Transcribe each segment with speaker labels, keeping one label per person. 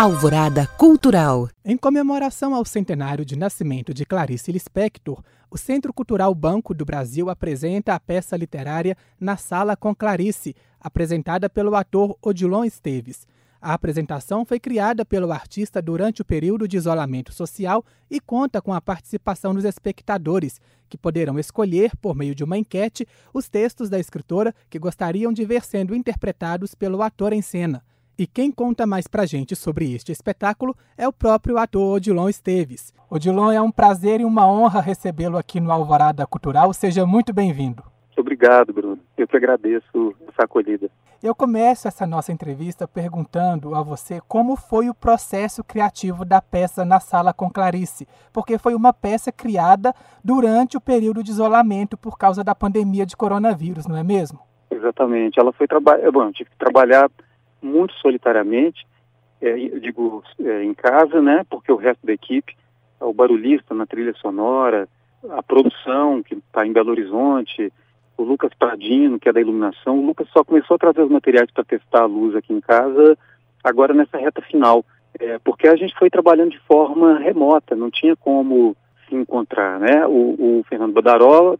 Speaker 1: Alvorada Cultural.
Speaker 2: Em comemoração ao centenário de nascimento de Clarice Lispector, o Centro Cultural Banco do Brasil apresenta a peça literária Na Sala com Clarice, apresentada pelo ator Odilon Esteves. A apresentação foi criada pelo artista durante o período de isolamento social e conta com a participação dos espectadores, que poderão escolher, por meio de uma enquete, os textos da escritora que gostariam de ver sendo interpretados pelo ator em cena. E quem conta mais pra gente sobre este espetáculo é o próprio ator Odilon Esteves. Odilon, é um prazer e uma honra recebê-lo aqui no Alvorada Cultural. Seja muito bem-vindo.
Speaker 3: Obrigado, Bruno. Eu que agradeço essa acolhida.
Speaker 2: Eu começo essa nossa entrevista perguntando a você como foi o processo criativo da peça Na Sala com Clarice, porque foi uma peça criada durante o período de isolamento por causa da pandemia de coronavírus, não é mesmo?
Speaker 3: Exatamente. Ela foi trabalhar, bom, tive que trabalhar muito solitariamente, é, digo é, em casa, né? Porque o resto da equipe, o barulhista na trilha sonora, a produção que está em Belo Horizonte, o Lucas Pradino, que é da iluminação, o Lucas só começou a trazer os materiais para testar a luz aqui em casa agora nessa reta final, é, porque a gente foi trabalhando de forma remota, não tinha como se encontrar, né? O, o Fernando Badarola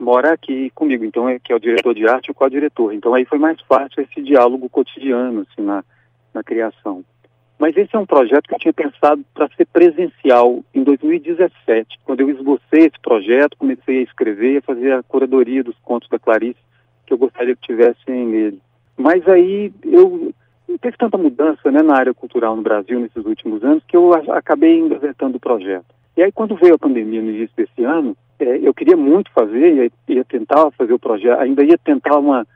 Speaker 3: mora aqui comigo, então é que é o diretor de arte e o co-diretor. Então aí foi mais fácil esse diálogo cotidiano assim na, na criação. Mas esse é um projeto que eu tinha pensado para ser presencial em 2017, quando eu esbocei esse projeto, comecei a escrever, a fazer a curadoria dos contos da Clarice que eu gostaria que tivessem nele. Mas aí eu teve tanta mudança né, na área cultural no Brasil nesses últimos anos que eu acabei engavetando o projeto. E aí quando veio a pandemia no início desse ano, é, eu queria muito fazer, ia, ia, tentar fazer o projeto, ainda ia tentar uma,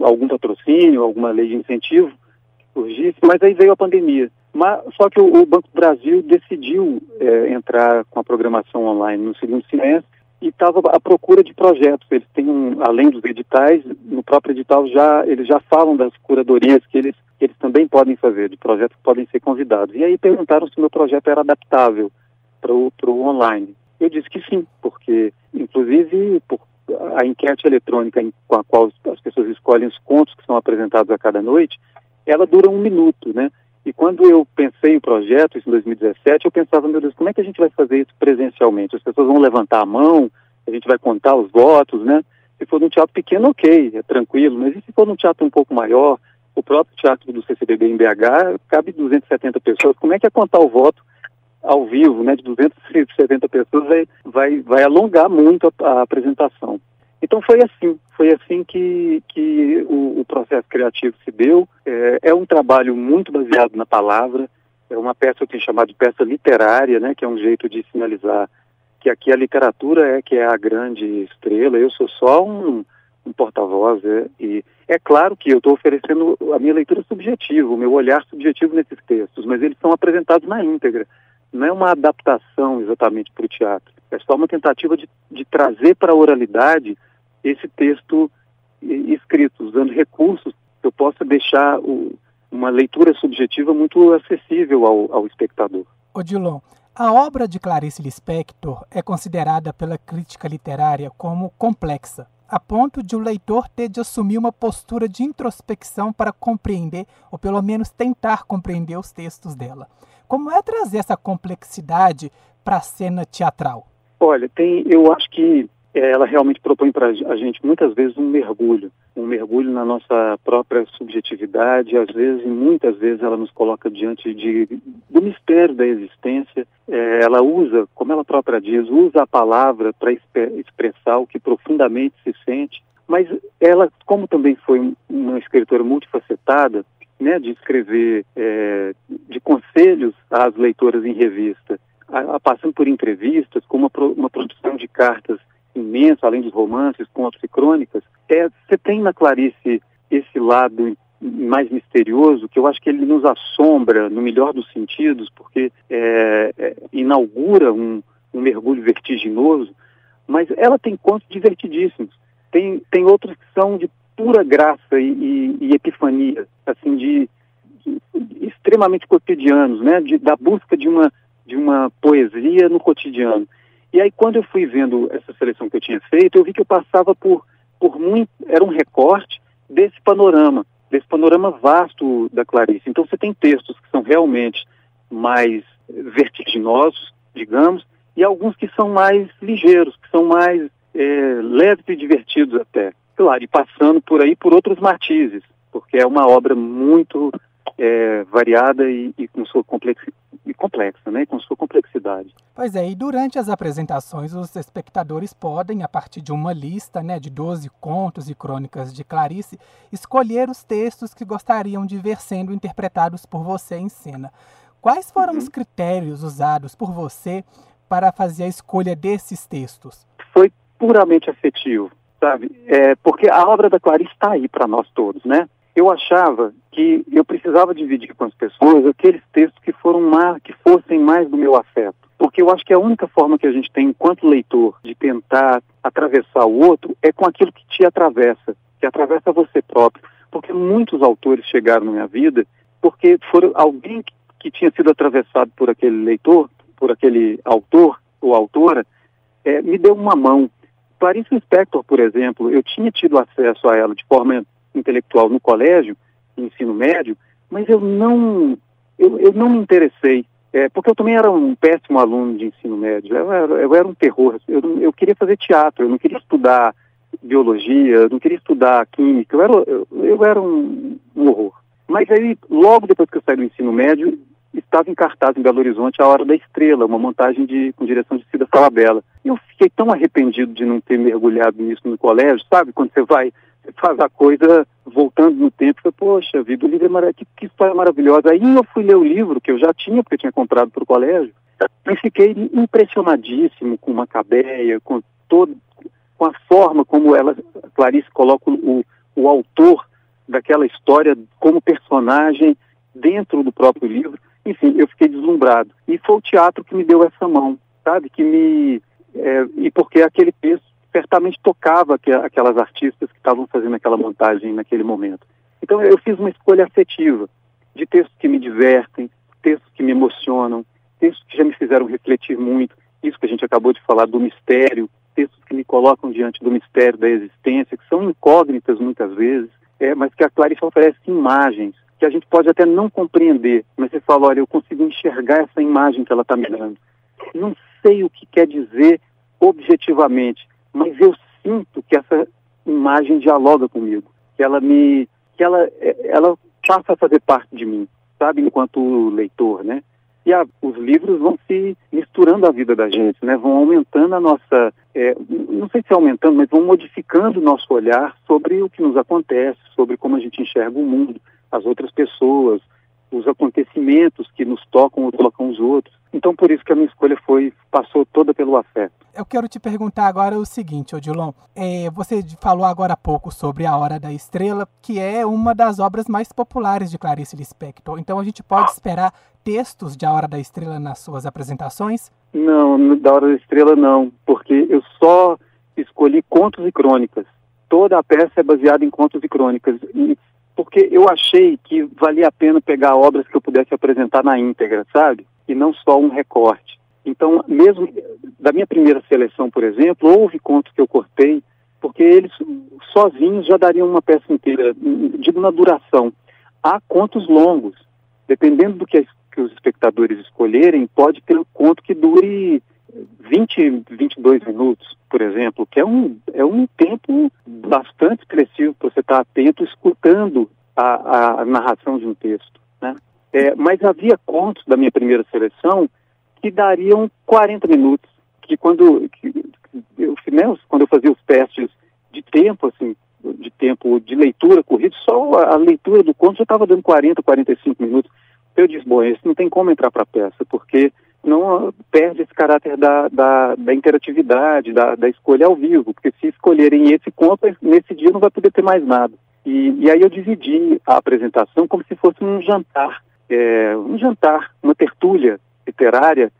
Speaker 3: algum patrocínio, alguma lei de incentivo surgisse, mas aí veio a pandemia. Mas, só que o, o Banco do Brasil decidiu é, entrar com a programação online no segundo semestre e estava à procura de projetos. Eles têm, um, além dos editais, no próprio edital já eles já falam das curadorias que eles, que eles também podem fazer, de projetos que podem ser convidados. E aí perguntaram se meu projeto era adaptável para o online. Eu disse que sim, porque, inclusive, por a enquete eletrônica com a qual as pessoas escolhem os contos que são apresentados a cada noite, ela dura um minuto, né? E quando eu pensei o projeto, isso em 2017, eu pensava, meu Deus, como é que a gente vai fazer isso presencialmente? As pessoas vão levantar a mão, a gente vai contar os votos, né? Se for num teatro pequeno, ok, é tranquilo, mas e se for num teatro um pouco maior, o próprio teatro do CCBB em BH, cabe 270 pessoas, como é que é contar o voto ao vivo, né, de 270 pessoas, vai, vai, vai alongar muito a, a apresentação. Então foi assim, foi assim que, que o, o processo criativo se deu. É, é, um trabalho muito baseado na palavra, é uma peça que eu tenho chamado de peça literária, né, que é um jeito de sinalizar que aqui a literatura é que é a grande estrela, eu sou só um, um porta-voz. É, e é claro que eu estou oferecendo a minha leitura subjetiva, o meu olhar subjetivo nesses textos, mas eles são apresentados na íntegra não é uma adaptação exatamente para o teatro, é só uma tentativa de, de trazer para a oralidade esse texto escrito, usando recursos que eu possa deixar o, uma leitura subjetiva muito acessível ao, ao espectador.
Speaker 2: Odilon, a obra de Clarice Lispector é considerada pela crítica literária como complexa, a ponto de o leitor ter de assumir uma postura de introspecção para compreender, ou pelo menos tentar compreender os textos dela. Como é trazer essa complexidade para a cena teatral?
Speaker 3: Olha, tem, eu acho que é, ela realmente propõe para a gente muitas vezes um mergulho, um mergulho na nossa própria subjetividade, às vezes e muitas vezes ela nos coloca diante de, do mistério da existência. É, ela usa, como ela própria diz, usa a palavra para expressar o que profundamente se sente, mas ela, como também foi uma escritora multifacetada, né, de escrever, é, de conselhos às leitoras em revista, a, a, passando por entrevistas, com uma, uma produção de cartas imensa, além dos romances, contos e crônicas, é, você tem na Clarice esse lado mais misterioso, que eu acho que ele nos assombra no melhor dos sentidos, porque é, é, inaugura um, um mergulho vertiginoso, mas ela tem contos divertidíssimos. Tem, tem outros que são de pura graça e, e, e epifania, assim, de, de, extremamente cotidianos, né? De, da busca de uma, de uma poesia no cotidiano. E aí, quando eu fui vendo essa seleção que eu tinha feito, eu vi que eu passava por, por muito. Era um recorte desse panorama, desse panorama vasto da Clarice. Então, você tem textos que são realmente mais vertiginosos, digamos, e alguns que são mais ligeiros, que são mais é, leves e divertidos até. Claro, e passando por aí por outros matizes, porque é uma obra muito é, variada e, e, com sua complexi e complexa, né, com sua complexidade.
Speaker 2: Pois é, e durante as apresentações os espectadores podem, a partir de uma lista né, de 12 contos e crônicas de Clarice, escolher os textos que gostariam de ver sendo interpretados por você em cena. Quais foram uhum. os critérios usados por você para fazer a escolha desses textos?
Speaker 3: Foi puramente afetivo, sabe? É, porque a obra da Clarice está aí para nós todos, né? Eu achava que eu precisava dividir com as pessoas aqueles textos que foram mais, que fossem mais do meu afeto. Porque eu acho que a única forma que a gente tem, enquanto leitor, de tentar atravessar o outro é com aquilo que te atravessa, que atravessa você próprio. Porque muitos autores chegaram na minha vida porque foram alguém que que tinha sido atravessado por aquele leitor, por aquele autor ou autora, é, me deu uma mão. Clarice Lispector, por exemplo, eu tinha tido acesso a ela de forma intelectual no colégio, no ensino médio, mas eu não, eu, eu não me interessei, é, porque eu também era um péssimo aluno de ensino médio, eu era, eu era um terror, eu, eu queria fazer teatro, eu não queria estudar biologia, eu não queria estudar química, eu era, eu, eu era um, um horror. Mas aí, logo depois que eu saí do ensino médio, estava em cartaz em Belo Horizonte A Hora da Estrela, uma montagem de, com direção de Cida Falabella. Eu fiquei tão arrependido de não ter mergulhado nisso no colégio, sabe? Quando você vai, você faz a coisa voltando no tempo, você, poxa vida, o livro é maravilhoso, que, que história maravilhosa. Aí eu fui ler o livro, que eu já tinha, porque eu tinha comprado para o colégio, e fiquei impressionadíssimo com Macabeia, com todo, com a forma como ela, Clarice coloca o, o autor daquela história como personagem dentro do próprio livro. Enfim, eu fiquei deslumbrado. E foi o teatro que me deu essa mão, sabe? Que me. É, e porque aquele texto certamente tocava aquelas artistas que estavam fazendo aquela montagem naquele momento. Então eu fiz uma escolha afetiva de textos que me divertem, textos que me emocionam, textos que já me fizeram refletir muito. Isso que a gente acabou de falar do mistério, textos que me colocam diante do mistério da existência, que são incógnitas muitas vezes, é, mas que a Clarice oferece imagens que a gente pode até não compreender, mas você fala, olha, eu consigo enxergar essa imagem que ela está me dando. Não sei o que quer dizer objetivamente, mas eu sinto que essa imagem dialoga comigo, que ela me, que ela, ela passa a fazer parte de mim, sabe, enquanto leitor, né? E a, os livros vão se misturando à vida da gente, né? Vão aumentando a nossa, é, não sei se é aumentando, mas vão modificando o nosso olhar sobre o que nos acontece, sobre como a gente enxerga o mundo as outras pessoas, os acontecimentos que nos tocam ou tocam os outros. Então, por isso que a minha escolha foi passou toda pelo afeto.
Speaker 2: Eu quero te perguntar agora o seguinte, Odilon. É, você falou agora há pouco sobre A Hora da Estrela, que é uma das obras mais populares de Clarice Lispector. Então, a gente pode esperar textos de A Hora da Estrela nas suas apresentações?
Speaker 3: Não, da Hora da Estrela não, porque eu só escolhi contos e crônicas. Toda a peça é baseada em contos e crônicas. Porque eu achei que valia a pena pegar obras que eu pudesse apresentar na íntegra, sabe? E não só um recorte. Então, mesmo da minha primeira seleção, por exemplo, houve contos que eu cortei, porque eles sozinhos já dariam uma peça inteira, digo na duração. Há contos longos, dependendo do que, que os espectadores escolherem, pode ter um conto que dure 20, 22 minutos, por exemplo, que é um, é um tempo bastante expressivo para você estar atento, escutando a, a narração de um texto. Né? É, mas havia contos da minha primeira seleção que dariam 40 minutos, que quando, que, eu, né, quando eu fazia os testes de tempo, assim, de tempo de leitura corrido, só a leitura do conto já estava dando 40, 45 minutos. Eu disse, bom, esse não tem como entrar para a peça, porque não perde esse caráter da, da, da interatividade, da, da, escolha ao vivo, porque se escolherem esse conto, nesse dia não vai poder ter mais nada. E, e aí eu dividi a apresentação como se fosse um jantar, é, um jantar, uma tertúlia literária,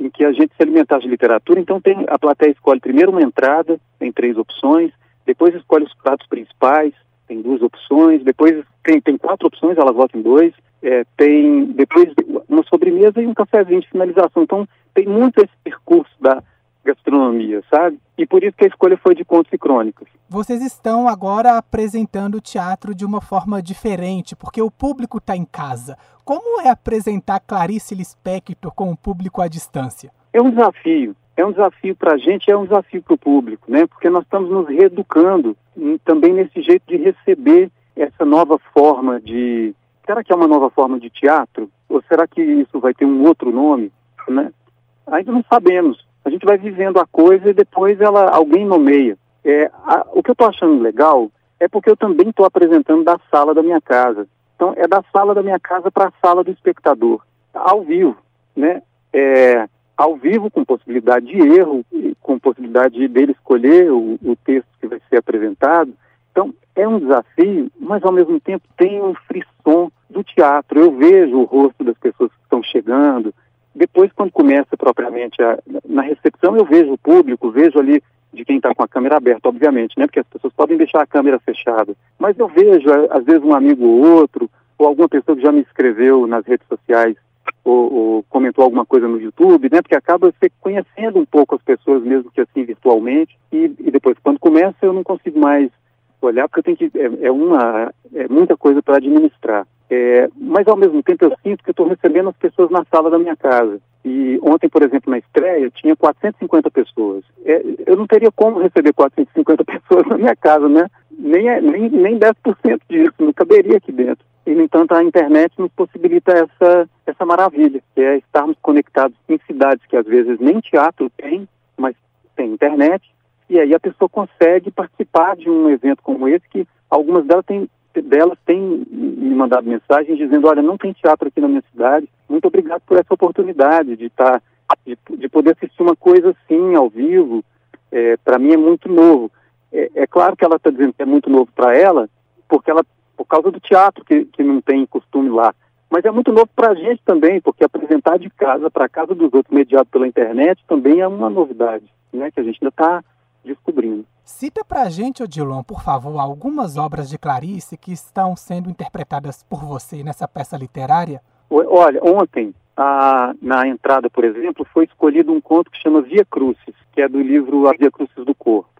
Speaker 3: em que a gente se alimentasse de literatura. Então tem, a plateia escolhe primeiro uma entrada, tem três opções, depois escolhe os pratos principais, tem duas opções, depois tem, tem quatro opções, ela vota em dois, é, tem depois uma sobremesa e um cafezinho de finalização. Então, tem muito esse percurso da, gastronomia, sabe? E por isso que a escolha foi de contos e crônicas.
Speaker 2: Vocês estão agora apresentando o teatro de uma forma diferente, porque o público está em casa. Como é apresentar Clarice Lispector com o público à distância?
Speaker 3: É um desafio. É um desafio para a gente, é um desafio para o público, né? Porque nós estamos nos reeducando também nesse jeito de receber essa nova forma de. Será que é uma nova forma de teatro? Ou será que isso vai ter um outro nome? Né? Ainda não sabemos. A gente vai vivendo a coisa e depois ela alguém nomeia. É, a, o que eu estou achando legal é porque eu também estou apresentando da sala da minha casa. Então, é da sala da minha casa para a sala do espectador, ao vivo, né? É, ao vivo, com possibilidade de erro, com possibilidade dele escolher o, o texto que vai ser apresentado. Então, é um desafio, mas ao mesmo tempo tem um frisson do teatro. Eu vejo o rosto das pessoas que estão chegando. Depois, quando começa propriamente a, na recepção, eu vejo o público, vejo ali de quem está com a câmera aberta, obviamente, né? Porque as pessoas podem deixar a câmera fechada. Mas eu vejo, às vezes, um amigo ou outro, ou alguma pessoa que já me escreveu nas redes sociais, ou, ou, comentou alguma coisa no YouTube, né? Porque acaba você conhecendo um pouco as pessoas, mesmo que assim virtualmente, e, e depois, quando começa, eu não consigo mais olhar, porque eu tenho que. É, é uma. É muita coisa para administrar. É, mas ao mesmo tempo eu sinto que estou recebendo as pessoas na sala da minha casa. E ontem, por exemplo, na estreia, tinha 450 pessoas. É, eu não teria como receber 450 pessoas na minha casa, né? Nem, é, nem, nem 10% disso, não caberia aqui dentro. E, no entanto, a internet nos possibilita essa, essa maravilha, que é estarmos conectados em cidades que às vezes nem teatro tem, mas tem internet, e aí a pessoa consegue participar de um evento como esse, que algumas delas têm, delas têm me mandado mensagens dizendo, olha, não tem teatro aqui na minha cidade, muito obrigado por essa oportunidade de estar, tá, de, de poder assistir uma coisa assim, ao vivo, é, para mim é muito novo. É, é claro que ela está dizendo que é muito novo para ela, porque ela, por causa do teatro que, que não tem costume lá. Mas é muito novo para a gente também, porque apresentar de casa para casa dos outros mediado pela internet também é uma novidade, né? Que a gente ainda está descobrindo.
Speaker 2: Cita para a gente, Odilon, por favor, algumas obras de Clarice que estão sendo interpretadas por você nessa peça literária.
Speaker 3: Olha, ontem, a, na entrada, por exemplo, foi escolhido um conto que chama Via Crucis, que é do livro A Via Crucis do Corpo.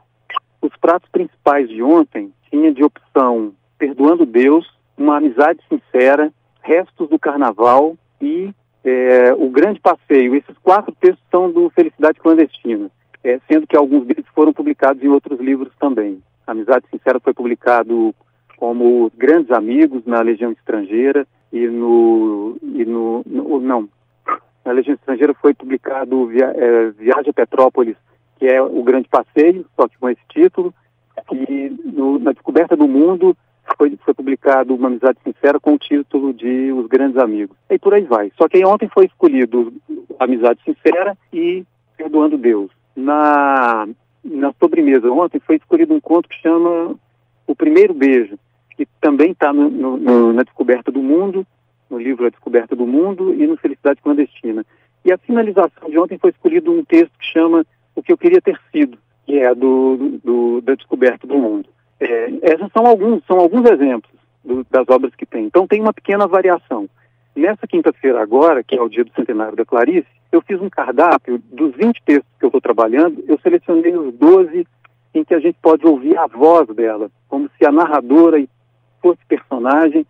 Speaker 3: Os pratos principais de ontem tinha de opção Perdoando Deus, Uma Amizade Sincera, Restos do Carnaval e é, O Grande Passeio. Esses quatro textos são do Felicidade Clandestina é, sendo que alguns deles foram publicados em outros livros também. Amizade Sincera foi publicado como Grandes Amigos na Legião Estrangeira e no, e no, no não, na Legião Estrangeira foi publicado Via, é, Viagem a Petrópolis, que é o Grande Passeio, só que com esse título, e no, na Descoberta do Mundo foi, foi publicado Uma Amizade Sincera com o título de Os Grandes Amigos. E por aí vai. Só que ontem foi escolhido Amizade Sincera e Perdoando Deus na, na sobremesa ontem foi escolhido um conto que chama O Primeiro Beijo, que também está na Descoberta do Mundo, no livro A Descoberta do Mundo e no Felicidade Clandestina. E a finalização de ontem foi escolhido um texto que chama O que eu queria ter sido, que é do, do da Descoberta do Mundo. É, esses são alguns, são alguns exemplos do, das obras que tem. Então tem uma pequena variação. Nessa quinta-feira agora, que é o dia do centenário da Clarice, eu fiz um cardápio dos 20 textos que eu estou trabalhando, eu selecionei os 12 em que a gente pode ouvir a voz dela, como se a narradora fosse personagem,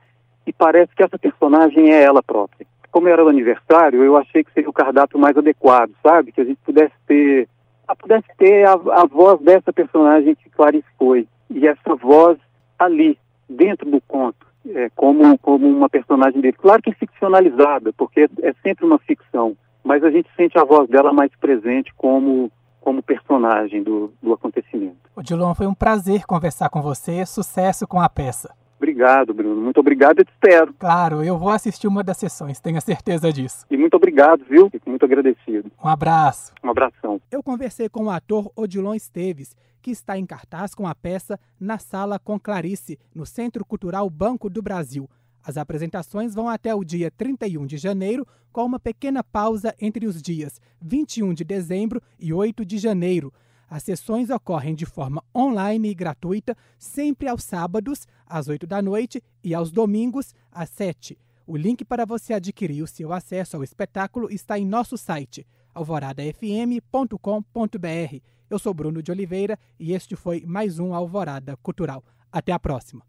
Speaker 3: e parece que essa personagem é ela própria. Como era o aniversário, eu achei que seria o cardápio mais adequado, sabe? Que a gente pudesse ter, a, pudesse ter a, a voz dessa personagem que Clarice foi. E essa voz ali, dentro do conto, é, como, como uma personagem dele. Claro que ficcionalizada, porque é sempre uma ficção mas a gente sente a voz dela mais presente como, como personagem do, do acontecimento.
Speaker 2: Odilon, foi um prazer conversar com você. Sucesso com a peça.
Speaker 3: Obrigado, Bruno. Muito obrigado, eu te espero.
Speaker 2: Claro, eu vou assistir uma das sessões, tenha certeza disso.
Speaker 3: E muito obrigado, viu? Fico muito agradecido.
Speaker 2: Um abraço.
Speaker 3: Um abração.
Speaker 2: Eu conversei com o ator Odilon Esteves, que está em cartaz com a peça Na Sala com Clarice, no Centro Cultural Banco do Brasil. As apresentações vão até o dia 31 de janeiro, com uma pequena pausa entre os dias 21 de dezembro e 8 de janeiro. As sessões ocorrem de forma online e gratuita, sempre aos sábados, às 8 da noite, e aos domingos, às 7. O link para você adquirir o seu acesso ao espetáculo está em nosso site alvoradafm.com.br. Eu sou Bruno de Oliveira e este foi mais um Alvorada Cultural. Até a próxima.